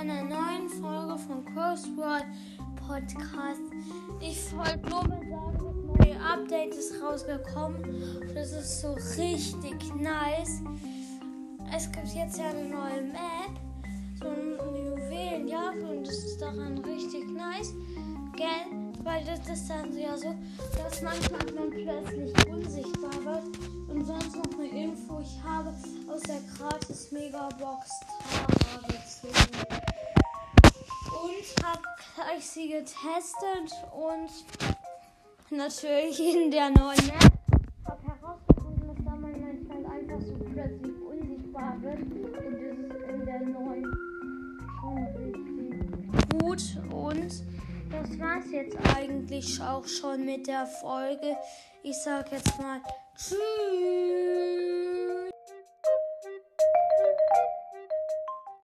einer neuen Folge von Crossword Podcast. Ich wollte nur mal sagen, das neue Update ist rausgekommen. Das ist so richtig nice. Es gibt jetzt ja eine neue Map, so ein Juwelenjagd und das ist daran richtig nice. Gell? Weil das ist dann ja so, dass manchmal man plötzlich unsichtbar wird und sonst noch eine Info ich habe aus der Gratis Megabox Tara gezogen habe gleich sie getestet und natürlich in der neuen Map habe herausgefunden, dass da man manchmal einfach so plötzlich unsichtbar wird. Und das ist in der neuen schon gut. Und das war's jetzt eigentlich auch schon mit der Folge. Ich sag jetzt mal Tschüss.